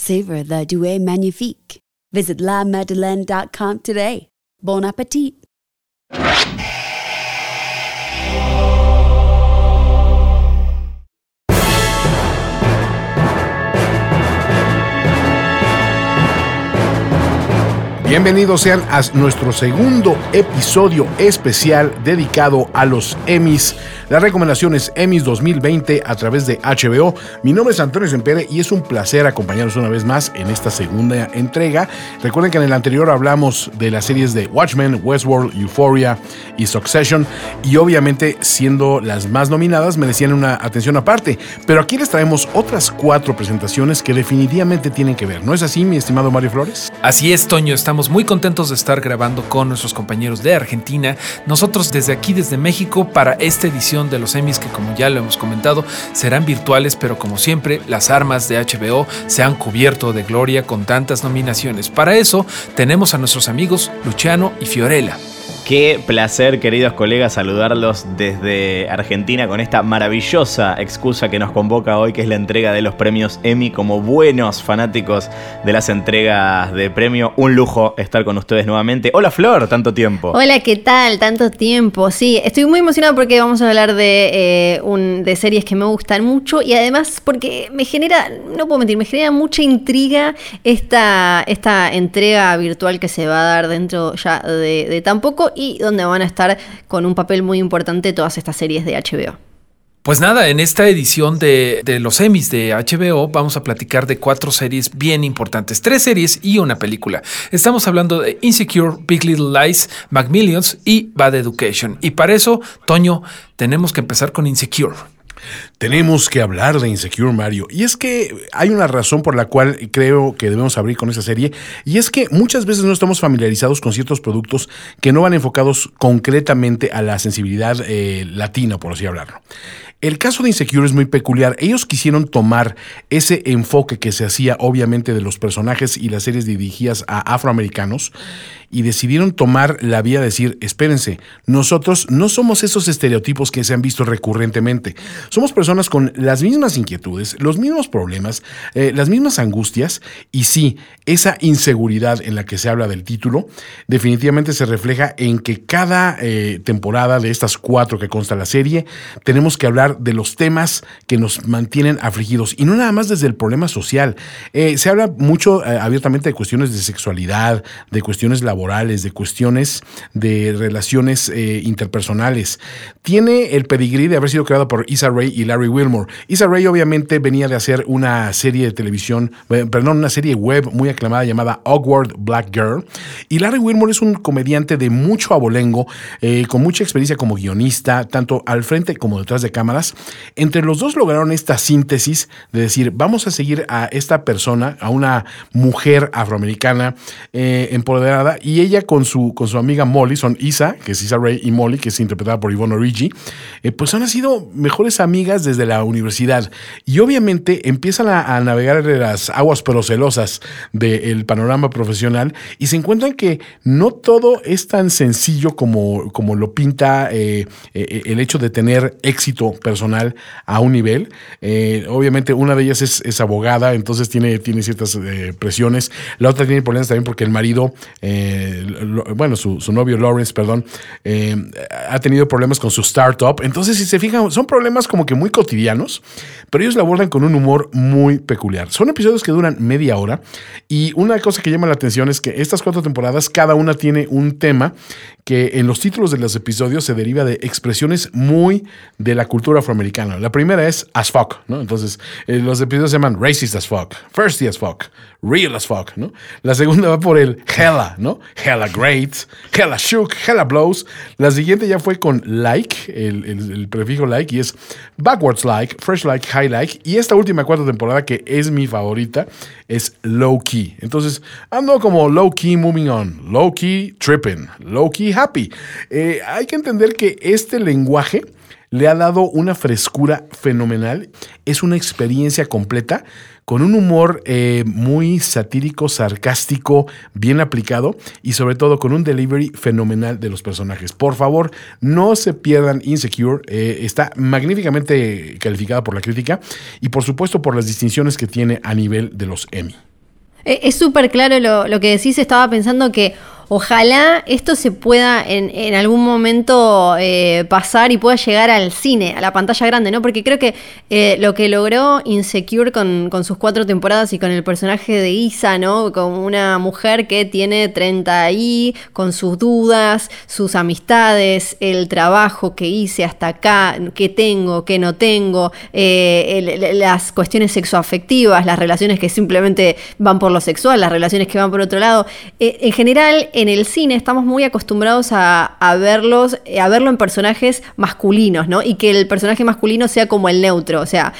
Savor the Douai Magnifique. Visit lamadeleine.com today. Bon appetit! Bienvenidos sean a nuestro segundo episodio especial dedicado a los Emmys, las recomendaciones Emmys 2020 a través de HBO. Mi nombre es Antonio Sempere y es un placer acompañarnos una vez más en esta segunda entrega. Recuerden que en el anterior hablamos de las series de Watchmen, Westworld, Euphoria y Succession y obviamente siendo las más nominadas merecían una atención aparte, pero aquí les traemos otras cuatro presentaciones que definitivamente tienen que ver. ¿No es así, mi estimado Mario Flores? Así es, Toño, estamos muy contentos de estar grabando con nuestros compañeros de Argentina, nosotros desde aquí, desde México, para esta edición de los Emmys que como ya lo hemos comentado, serán virtuales, pero como siempre, las armas de HBO se han cubierto de gloria con tantas nominaciones. Para eso tenemos a nuestros amigos Luciano y Fiorella. Qué placer, queridos colegas, saludarlos desde Argentina con esta maravillosa excusa que nos convoca hoy, que es la entrega de los premios Emmy. Como buenos fanáticos de las entregas de premio, un lujo estar con ustedes nuevamente. Hola Flor, tanto tiempo. Hola, ¿qué tal? Tanto tiempo. Sí, estoy muy emocionado porque vamos a hablar de, eh, un, de series que me gustan mucho y además porque me genera, no puedo mentir, me genera mucha intriga esta, esta entrega virtual que se va a dar dentro ya de, de tan poco y donde van a estar con un papel muy importante todas estas series de HBO. Pues nada, en esta edición de, los Emmys de HBO vamos a platicar de cuatro series bien importantes, tres series y una película. Estamos hablando de Insecure, Big Little Lies, Macmillions y Bad Education. Y para eso, Toño, tenemos que empezar con Insecure. Tenemos que hablar de Insecure Mario. Y es que hay una razón por la cual creo que debemos abrir con esa serie. Y es que muchas veces no estamos familiarizados con ciertos productos que no van enfocados concretamente a la sensibilidad eh, latina, por así hablarlo. El caso de Insecure es muy peculiar. Ellos quisieron tomar ese enfoque que se hacía obviamente de los personajes y las series dirigidas a afroamericanos y decidieron tomar la vía de decir, espérense, nosotros no somos esos estereotipos que se han visto recurrentemente. Somos personas con las mismas inquietudes, los mismos problemas, eh, las mismas angustias y sí, esa inseguridad en la que se habla del título definitivamente se refleja en que cada eh, temporada de estas cuatro que consta la serie tenemos que hablar de los temas que nos mantienen afligidos y no nada más desde el problema social. Eh, se habla mucho abiertamente de cuestiones de sexualidad, de cuestiones laborales, de cuestiones de relaciones eh, interpersonales. Tiene el pedigrí de haber sido creado por Issa Rae y Larry Wilmore. Issa Rae obviamente venía de hacer una serie de televisión, perdón, una serie web muy aclamada llamada Awkward Black Girl. Y Larry Wilmore es un comediante de mucho abolengo, con mucha experiencia como guionista, tanto al frente como detrás de cámara entre los dos lograron esta síntesis de decir, vamos a seguir a esta persona, a una mujer afroamericana eh, empoderada, ella con su, con su amiga Molly, son Isa, que es Isa Ray, y Molly, que es interpretada por Yvonne Origi, eh, pues han sido mejores amigas desde la universidad. Y obviamente empiezan a, navegar en las aguas procelosas del panorama profesional y se encuentran que no todo es tan sencillo como, como lo pinta eh, el hecho de tener éxito personal a un nivel. Eh, obviamente una de ellas es, abogada, entonces tiene, tiene ciertas eh, presiones. La otra tiene problemas también porque el marido, eh, bueno, su, novio Lawrence, perdón, ha tenido problemas con su startup. Entonces, si se fijan, son problemas como que muy cotidianos, pero ellos la abordan con un humor muy peculiar. Son episodios que duran media hora y una cosa que llama la atención es que estas cuatro temporadas, cada una tiene un tema que en los títulos de los episodios se deriva de expresiones muy de la cultura afroamericana. La primera es as fuck, ¿no? Entonces, eh, los episodios se llaman racist as fuck, thirsty as fuck, real as fuck, ¿no? La segunda va por el hella, ¿no? Hella great, hella shook, hella blows. La siguiente ya fue con like, el, el prefijo like, y es backwards like, fresh like, high like. Y esta última cuarta temporada, que es mi favorita, es low key. Entonces, ando como low key moving on, low key tripping, low key happy. Eh, hay que entender que este lenguaje le ha dado una frescura fenomenal. Es una experiencia completa con un humor eh, muy satírico, sarcástico, bien aplicado y sobre todo con un delivery fenomenal de los personajes. Por favor, no se pierdan Insecure. Eh, está magníficamente calificada por la crítica y por supuesto por las distinciones que tiene a nivel de los Emmy. Es súper claro lo, lo que decís. Estaba pensando que Ojalá esto se pueda en, algún momento eh, pasar y pueda llegar al cine, a la pantalla grande, ¿no? Porque creo que eh, lo que logró Insecure con, sus cuatro temporadas y con el personaje de Isa, ¿no? Como una mujer que tiene 30 y con sus dudas, sus amistades, el trabajo que hice hasta acá, qué tengo, qué no tengo, eh, las cuestiones sexoafectivas, las relaciones que simplemente van por lo sexual, las relaciones que van por otro lado. en general, en el cine estamos muy acostumbrados a, verlos, a verlo en personajes masculinos, ¿no? Y que el personaje masculino sea como el neutro, o sea,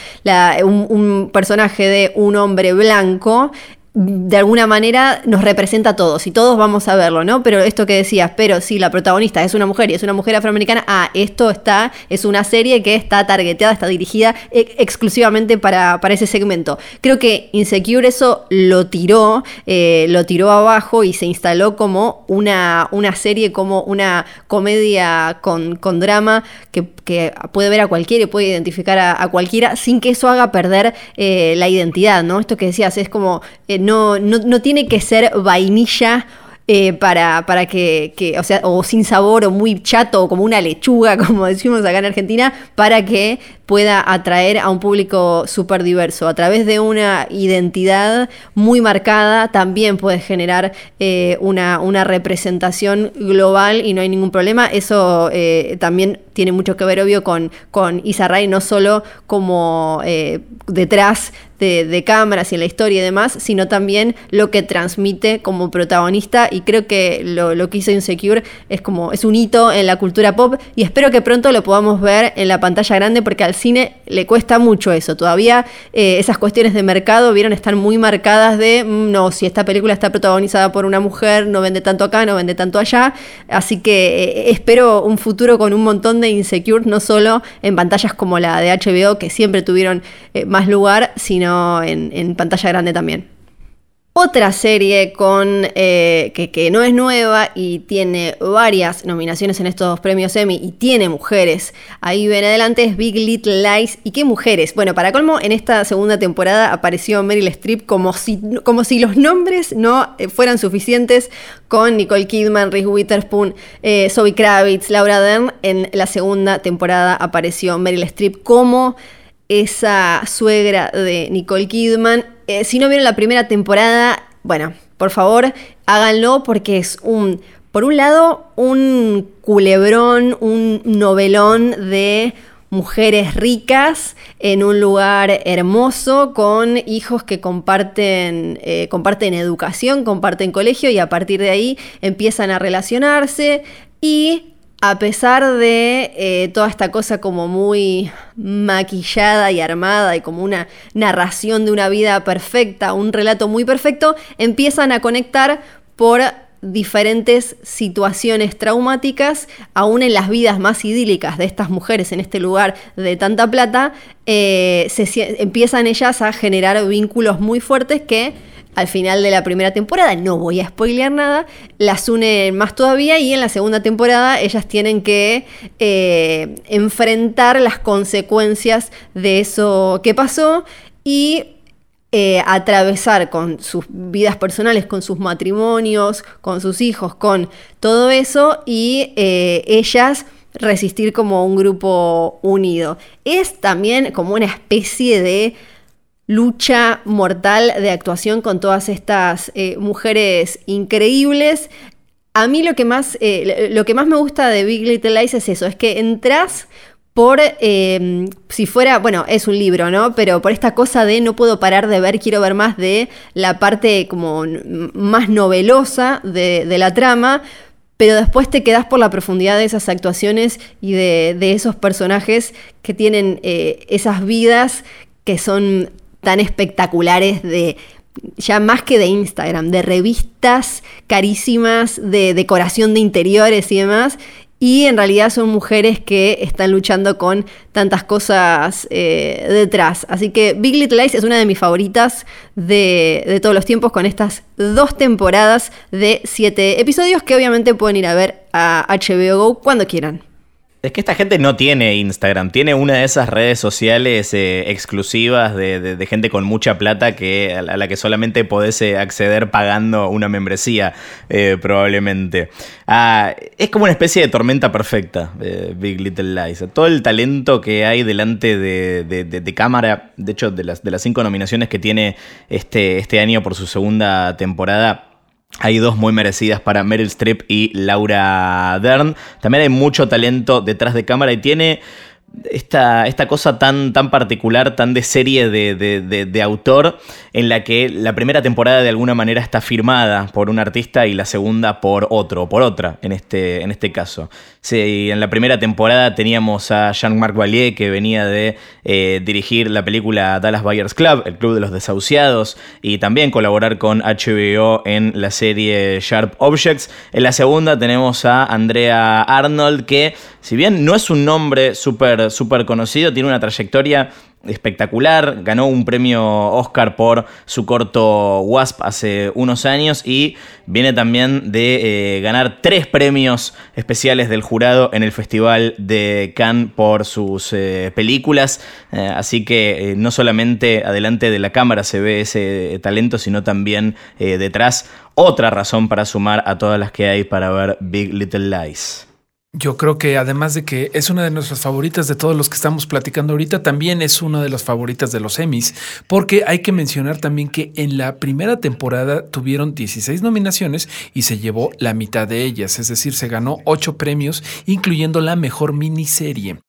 un personaje de un hombre blanco de alguna manera nos representa a todos y todos vamos a verlo, ¿no? Pero esto que decías, pero si la protagonista es una mujer y es una mujer afroamericana, ah, esto está, es una serie que está targeteada, está dirigida e, exclusivamente para, ese segmento. Creo que Insecure eso lo tiró, eh, lo tiró abajo y se instaló como una, una serie, como una comedia con, con drama que, puede ver a cualquiera y puede identificar a, cualquiera sin que eso haga perder eh, la identidad, ¿no? Esto que decías es como... Eh, no, no, no tiene que ser vainilla eh, para, para que, que, o sea, o sin sabor o muy chato o como una lechuga, como decimos acá en Argentina, para que pueda atraer a un público súper diverso. A través de una identidad muy marcada también puede generar eh, una, una, representación global y no hay ningún problema. Eso eh, también tiene mucho que ver, obvio, con, con Isa no solo como eh, detrás de, cámaras y en la historia y demás, sino también lo que transmite como protagonista. Y creo que lo, lo que hizo Insecure es como es un hito en la cultura pop y espero que pronto lo podamos ver en la pantalla grande porque al cine le cuesta mucho eso. Todavía eh, esas cuestiones de mercado vieron estar muy marcadas de, mm, no, si esta película está protagonizada por una mujer, no vende tanto acá, no vende tanto allá. Así que eh, espero un futuro con un montón de Insecure, no solo en pantallas como la de HBO, que siempre tuvieron eh, más lugar, sino en pantalla grande también. Otra serie con, eh, que, no es nueva y tiene varias nominaciones en estos premios Emmy y tiene mujeres. Ahí ven adelante es Big Little Lies. ¿Y qué mujeres? Bueno, para colmo, en esta segunda temporada apareció Meryl Streep como si, como si los nombres no eh, fueran suficientes con Nicole Kidman, Reese Witherspoon, eh, Zoe Kravitz, Laura Dern. En la segunda temporada apareció Meryl Streep como esa suegra de Nicole Kidman. Eh, si no vieron la primera temporada, bueno, por favor, háganlo porque es un, por un lado, un culebrón, un novelón de mujeres ricas en un lugar hermoso con hijos que comparten, eh, comparten educación, comparten colegio y a partir de ahí empiezan a relacionarse y a pesar de eh, toda esta cosa como muy maquillada y armada y como una narración de una vida perfecta, un relato muy perfecto, empiezan a conectar por diferentes situaciones traumáticas, aún en las vidas más idílicas de estas mujeres en este lugar de tanta plata, eh, se, empiezan ellas a generar vínculos muy fuertes que al final de la primera temporada, no voy a spoilear nada, las unen más todavía y en la segunda temporada ellas tienen que eh, enfrentar las consecuencias de eso que pasó y eh, atravesar con sus vidas personales, con sus matrimonios, con sus hijos, con todo eso y eh, ellas resistir como un grupo unido. Es también como una especie de lucha mortal de actuación con todas estas eh, mujeres increíbles. A mí lo que más, eh, lo que más me gusta de Big Little Lies es eso, es que entras por, em, si fuera, bueno, es un libro, ¿no? Pero por esta cosa de no puedo parar de ver, quiero ver más de la parte como más novelosa de, la trama, pero después te quedas por la profundidad de esas actuaciones y de, esos personajes que tienen eh, esas vidas que son tan espectaculares de ya más que de Instagram, de revistas carísimas, de decoración de interiores y demás, y en realidad son mujeres que están luchando con tantas cosas eh, detrás. Así que Big Little Lies es una de mis favoritas de, de, todos los tiempos con estas dos temporadas de siete episodios que obviamente pueden ir a ver a HBO Go cuando quieran. Es que esta gente no tiene Instagram, tiene una de esas redes sociales eh, exclusivas de, gente con mucha plata que, a la que solamente podés eh, acceder pagando una membresía, eh, probablemente. Ah, es como una especie de tormenta perfecta, Big Little Lies. Todo el talento que hay delante de, cámara, de hecho, de las, cinco nominaciones que tiene este, este año por su segunda temporada, hay dos muy merecidas para Meryl Streep y Laura Dern. También hay mucho talento detrás de cámara y tiene esta, esta cosa tan, tan particular, tan de serie de, autor, en la que la primera temporada de alguna manera está firmada por un artista y la segunda por otro, por otra, en este, en este caso. Sí, en la primera temporada teníamos a Jean-Marc Valier, que venía de eh, dirigir la película Dallas Buyers Club, el Club de los Desahuciados, y también colaborar con HBO en la serie Sharp Objects. En la segunda tenemos a Andrea Arnold, que si bien no es un nombre súper super conocido, tiene una trayectoria espectacular, ganó un premio Oscar por su corto Wasp hace unos años y viene también de eh, ganar tres premios especiales del jurado en el Festival de Cannes por sus eh, películas, eh, así que no solamente adelante de la cámara se ve ese talento, sino también detrás otra razón para sumar a todas las que hay para ver Big Little Lies. Yo creo que además de que es una de nuestras favoritas de todos los que estamos platicando ahorita, también es una de las favoritas de los Emmys, porque hay que mencionar también que en la primera temporada tuvieron 16 nominaciones y se llevó la mitad de ellas, es decir, se ganó 8 premios, incluyendo la mejor miniserie.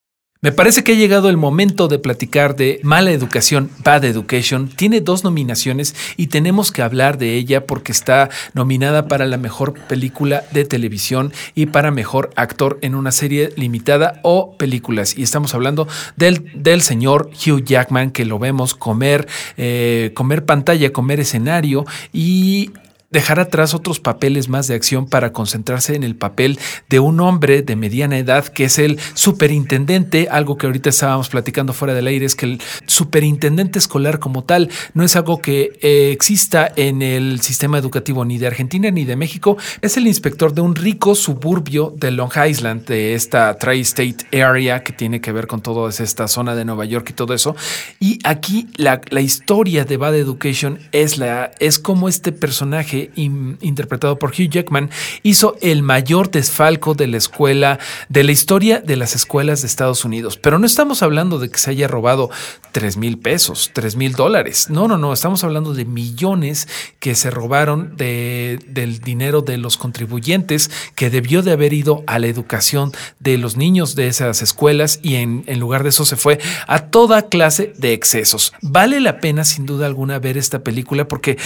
Me parece que ha llegado el momento de platicar de Mala Educación, Bad Education. Tiene dos nominaciones y tenemos que hablar de ella porque está nominada para la mejor película de televisión y para mejor actor en una serie limitada o películas. Y estamos hablando del, del señor Hugh Jackman, que lo vemos comer, eh, comer pantalla, comer escenario y dejar atrás otros papeles más de acción para concentrarse en el papel de un hombre de mediana edad que es el superintendente, algo que ahorita estábamos platicando fuera del aire, es que el superintendente escolar como tal no es algo que eh, exista en el sistema educativo ni de Argentina ni de México, es el inspector de un rico suburbio de Long Island, de esta Tri-State Area que tiene que ver con toda esta zona de Nueva York y todo eso. Y aquí la, la historia de Bad Education es, la, es como este personaje interpretado por Hugh Jackman, hizo el mayor desfalco de la escuela, de la historia de las escuelas de Estados Unidos. Pero no estamos hablando de que se haya robado 3 mil pesos, 3 mil dólares. No, no, no, estamos hablando de millones que se robaron de, del dinero de los contribuyentes que debió de haber ido a la educación de los niños de esas escuelas y en lugar de eso se fue a toda clase de excesos. Vale la pena sin duda alguna ver esta película porque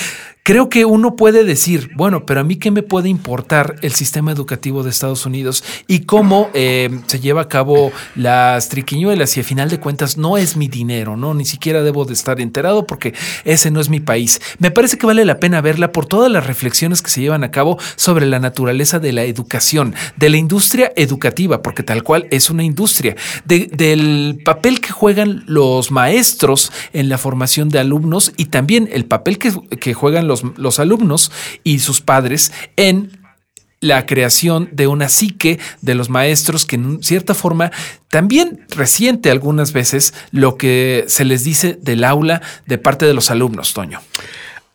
creo que uno puede decir, bueno, pero a mí qué me puede importar el sistema educativo de Estados Unidos y cómo eh, se lleva a cabo las triquiñuelas y al final de cuentas no es mi dinero, ¿no? Ni siquiera debo de estar enterado porque ese no es mi país. Me parece que vale la pena verla por todas las reflexiones que se llevan a cabo sobre la naturaleza de la educación, de la industria educativa, porque tal cual es una industria, del papel que juegan los maestros en la formación de alumnos y también el papel que, que juegan los los, alumnos y sus padres en la creación de una psique de los maestros que en cierta forma también resiente algunas veces lo que se les dice del aula de parte de los alumnos, Toño.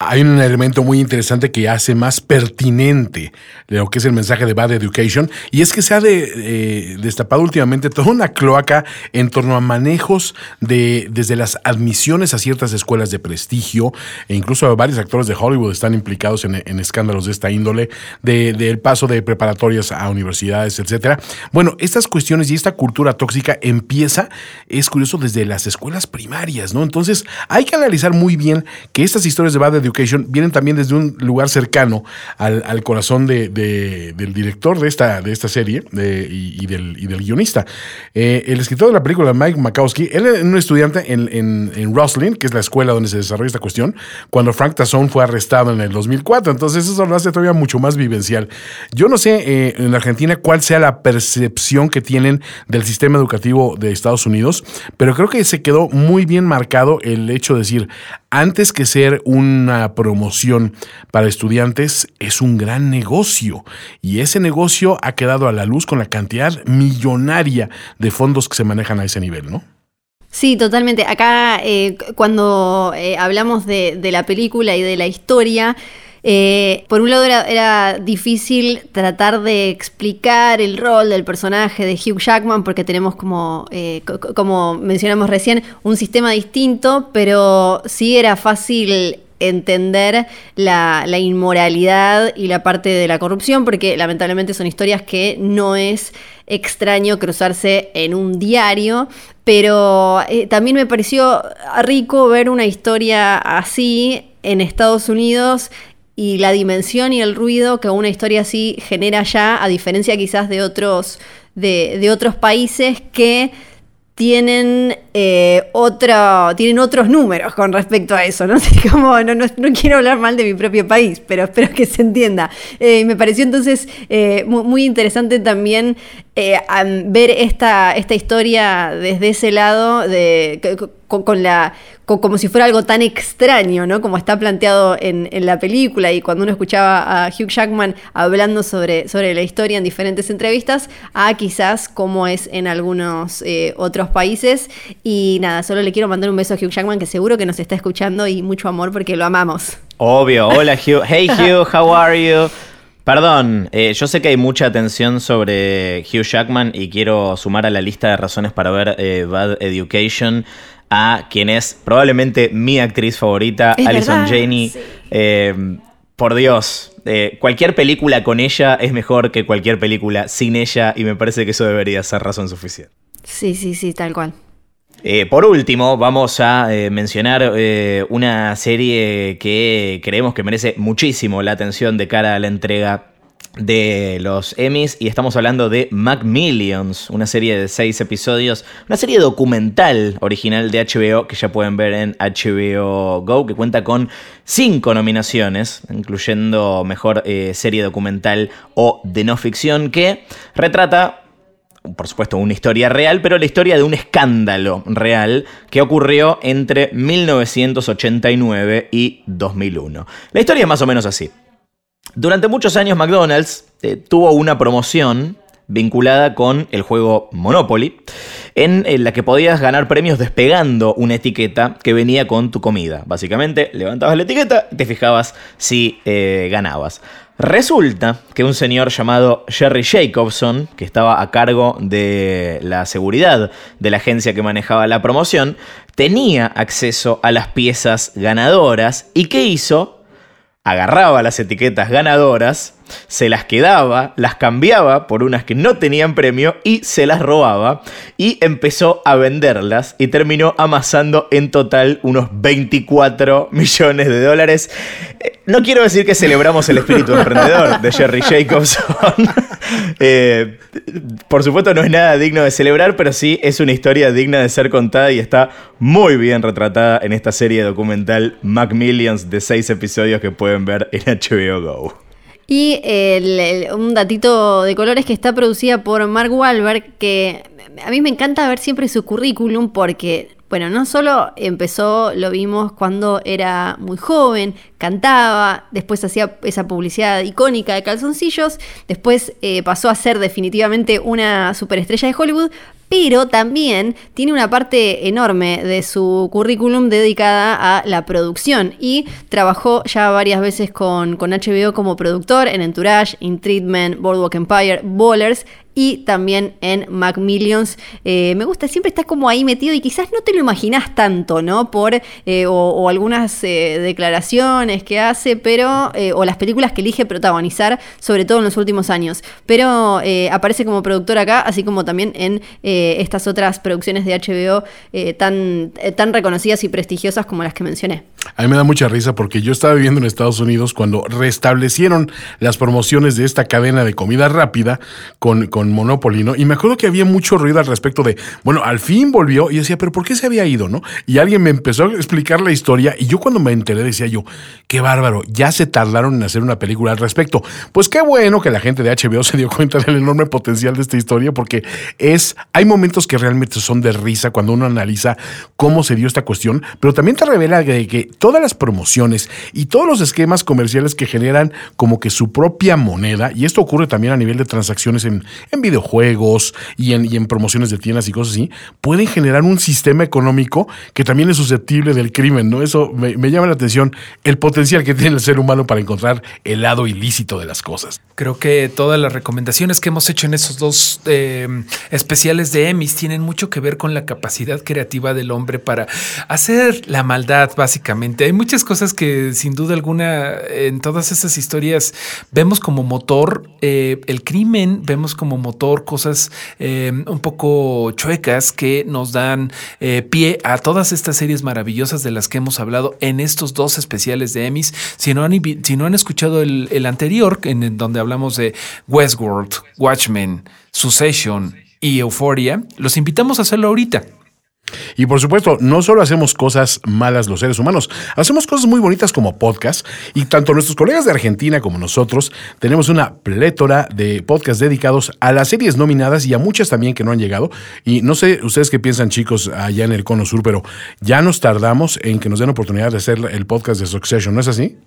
Hay un elemento muy interesante que hace más pertinente lo que es el mensaje de Bad Education, y es que se ha eh, destapado últimamente toda una cloaca en torno a manejos de desde las admisiones a ciertas escuelas de prestigio, e incluso varios actores de Hollywood están implicados en, escándalos de esta índole, del de, paso de preparatorias a universidades, etcétera. Bueno, estas cuestiones y esta cultura tóxica empieza, es curioso, desde las escuelas primarias, ¿no? Entonces, hay que analizar muy bien que estas historias de Bad Education vienen también desde un lugar cercano al, corazón de, del director de esta, de esta serie y, del, guionista. Eh, el escritor de la película, Mike Makowski, él es un estudiante en, en, Roslyn, que es la escuela donde se desarrolla esta cuestión, cuando Frank Tazzone fue arrestado en el 2004. Entonces eso lo hace todavía mucho más vivencial. Yo no sé eh, en Argentina cuál sea la percepción que tienen del sistema educativo de Estados Unidos, pero creo que se quedó muy bien marcado el hecho de decir, antes que ser una promoción para estudiantes, es un gran negocio. Y ese negocio ha quedado a la luz con la cantidad millonaria de fondos que se manejan a ese nivel, ¿no? Sí, totalmente. Acá, eh, cuando eh, hablamos de, la película y de la historia, eh, por un lado era, difícil tratar de explicar el rol del personaje de Hugh Jackman porque tenemos como, como mencionamos recién, un sistema distinto, pero sí era fácil entender la, inmoralidad y la parte de la corrupción, porque lamentablemente son historias que no es extraño cruzarse en un diario, pero eh, también me pareció rico ver una historia así en Estados Unidos y la dimensión y el ruido que una historia así genera ya, a diferencia quizás de otros, de, otros países que tienen, eh, tienen otros números con respecto a eso. No sé cómo, no, no, quiero hablar mal de mi propio país, pero espero que se entienda. Eh, me pareció entonces eh, muy, interesante también ver esta, esta historia desde ese lado, de, con la como si fuera algo tan extraño, ¿no? Como está planteado en, la película y cuando uno escuchaba a Hugh Jackman hablando sobre, sobre la historia en diferentes entrevistas, a quizás como es en algunos eh, otros países. Y nada, solo le quiero mandar un beso a Hugh Jackman que seguro que nos está escuchando y mucho amor porque lo amamos. Obvio, hola Hugh. Hey Hugh, how are you? Perdón, eh, yo sé que hay mucha atención sobre Hugh Jackman y quiero sumar a la lista de razones para ver eh, Bad Education a quien es probablemente mi actriz favorita, Alison Janey. Eh, por Dios, eh, cualquier película con ella es mejor que cualquier película sin ella y me parece que eso debería ser razón suficiente. Sí, sí, sí, tal cual. Eh, por último, vamos a mencionar una serie que creemos que merece muchísimo la atención de cara a la entrega de los Emmys y estamos hablando de Macmillions, una serie de seis episodios, una serie documental original de HBO que ya pueden ver en HBO Go, que cuenta con cinco nominaciones, incluyendo mejor eh, serie documental o de no ficción, que retrata por supuesto, una historia real, pero la historia de un escándalo real que ocurrió entre 1989 y 2001. La historia es más o menos así. Durante muchos años McDonald's eh, tuvo una promoción vinculada con el juego Monopoly, en, la que podías ganar premios despegando una etiqueta que venía con tu comida. Básicamente, levantabas la etiqueta y te fijabas si eh, ganabas. Resulta que un señor llamado Jerry Jacobson, que estaba a cargo de la seguridad de la agencia que manejaba la promoción, tenía acceso a las piezas ganadoras y ¿qué hizo? Agarraba las etiquetas ganadoras, se las quedaba, las cambiaba por unas que no tenían premio y se las robaba y empezó a venderlas y terminó amasando en total unos 24 millones de dólares. Eh, no quiero decir que celebramos el espíritu emprendedor de Jerry Jacobson. Eh, por supuesto no es nada digno de celebrar, pero sí es una historia digna de ser contada y está muy bien retratada en esta serie documental Macmillions de seis episodios que pueden ver en HBO Go. Y un datito de color es que está producida por Mark Wahlberg, que a mí me encanta ver siempre su currículum porque bueno, no solo empezó, lo vimos cuando era muy joven, cantaba, después hacía esa publicidad icónica de calzoncillos, después eh, pasó a ser definitivamente una superestrella de Hollywood, pero también tiene una parte enorme de su currículum dedicada a la producción y trabajó ya varias veces con, con HBO como productor en Entourage, In Treatment, Boardwalk Empire, Ballers y también en Macmillions. Eh, me gusta, siempre está como ahí metido y quizás no te lo imaginas tanto, ¿no? Por, eh, o, algunas eh, declaraciones que hace, pero, o las películas que elige protagonizar, sobre todo en los últimos años. Pero aparece como productor acá, así como también en estas otras producciones de HBO tan, tan reconocidas y prestigiosas como las que mencioné. A mí me da mucha risa porque yo estaba viviendo en Estados Unidos cuando restablecieron las promociones de esta cadena de comida rápida con con Monopoly, ¿no? Y me acuerdo que había mucho ruido al respecto de, bueno, al fin volvió y decía, pero ¿por qué se había ido, no? Y alguien me empezó a explicar la historia y yo cuando me enteré decía yo, qué bárbaro, ya se tardaron en hacer una película al respecto. Pues qué bueno que la gente de HBO se dio cuenta del enorme potencial de esta historia porque es, hay momentos que realmente son de risa cuando uno analiza cómo se dio esta cuestión, pero también te revela que, que todas las promociones y todos los esquemas comerciales que generan como que su propia moneda, y esto ocurre también a nivel de transacciones en, en videojuegos y en, y en promociones de tiendas y cosas así, pueden generar un sistema económico que también es susceptible del crimen, ¿no? Eso me, llama la atención, el potencial que tiene el ser humano para encontrar el lado ilícito de las cosas. Creo que todas las recomendaciones que hemos hecho en esos dos eh, especiales de Emmys tienen mucho que ver con la capacidad creativa del hombre para hacer la maldad, básicamente. Hay muchas cosas que sin duda alguna en todas esas historias vemos como motor eh, el crimen, vemos como motor cosas eh, un poco chuecas que nos dan eh, pie a todas estas series maravillosas de las que hemos hablado en estos dos especiales de Emmys. Si no han, si no han escuchado el, anterior, en donde hablamos de Westworld, Watchmen, Succession y Euphoria, los invitamos a hacerlo ahorita. Y por supuesto, no solo hacemos cosas malas los seres humanos, hacemos cosas muy bonitas como podcast y tanto nuestros colegas de Argentina como nosotros tenemos una plétora de podcasts dedicados a las series nominadas y a muchas también que no han llegado. Y no sé ustedes qué piensan chicos allá en el Cono Sur, pero ya nos tardamos en que nos den oportunidad de hacer el podcast de Succession, ¿no es así?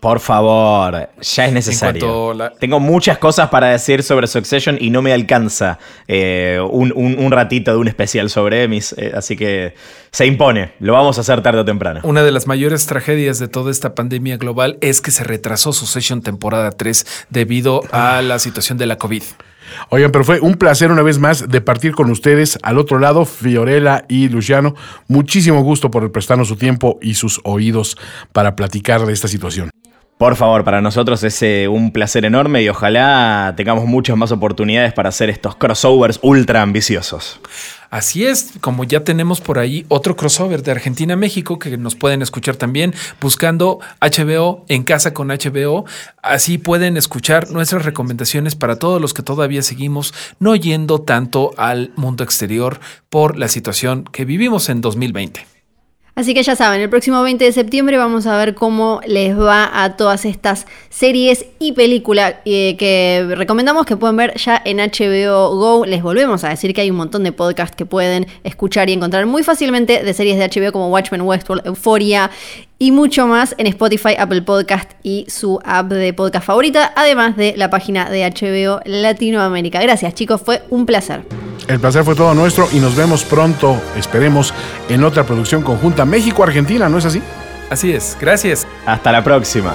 Por favor, ya es necesario. Tengo muchas cosas para decir sobre Succession y no me alcanza eh, un, ratito de un especial sobre Emmys, eh, así que se impone. Lo vamos a hacer tarde o temprano. Una de las mayores tragedias de toda esta pandemia global es que se retrasó Succession temporada 3 debido a la situación de la COVID. Oigan, pero fue un placer una vez más de partir con ustedes al otro lado, Fiorella y Luciano. Muchísimo gusto por prestarnos su tiempo y sus oídos para platicar de esta situación. Por favor, para nosotros es eh, un placer enorme y ojalá tengamos muchas más oportunidades para hacer estos crossovers ultra ambiciosos. Así es, como ya tenemos por ahí otro crossover de Argentina-México que nos pueden escuchar también buscando HBO en casa con HBO. Así pueden escuchar nuestras recomendaciones para todos los que todavía seguimos no yendo tanto al mundo exterior por la situación que vivimos en 2020. Así que ya saben, el próximo 20 de septiembre vamos a ver cómo les va a todas estas series y películas eh, que recomendamos que pueden ver ya en HBO Go. Les volvemos a decir que hay un montón de podcasts que pueden escuchar y encontrar muy fácilmente de series de HBO como Watchmen, Westworld, Euphoria y mucho más en Spotify, Apple Podcast y su app de podcast favorita, además de la página de HBO Latinoamérica. Gracias chicos, fue un placer. El placer fue todo nuestro y nos vemos pronto, esperemos, en otra producción conjunta México-Argentina, ¿no es así? Así es, gracias. Hasta la próxima.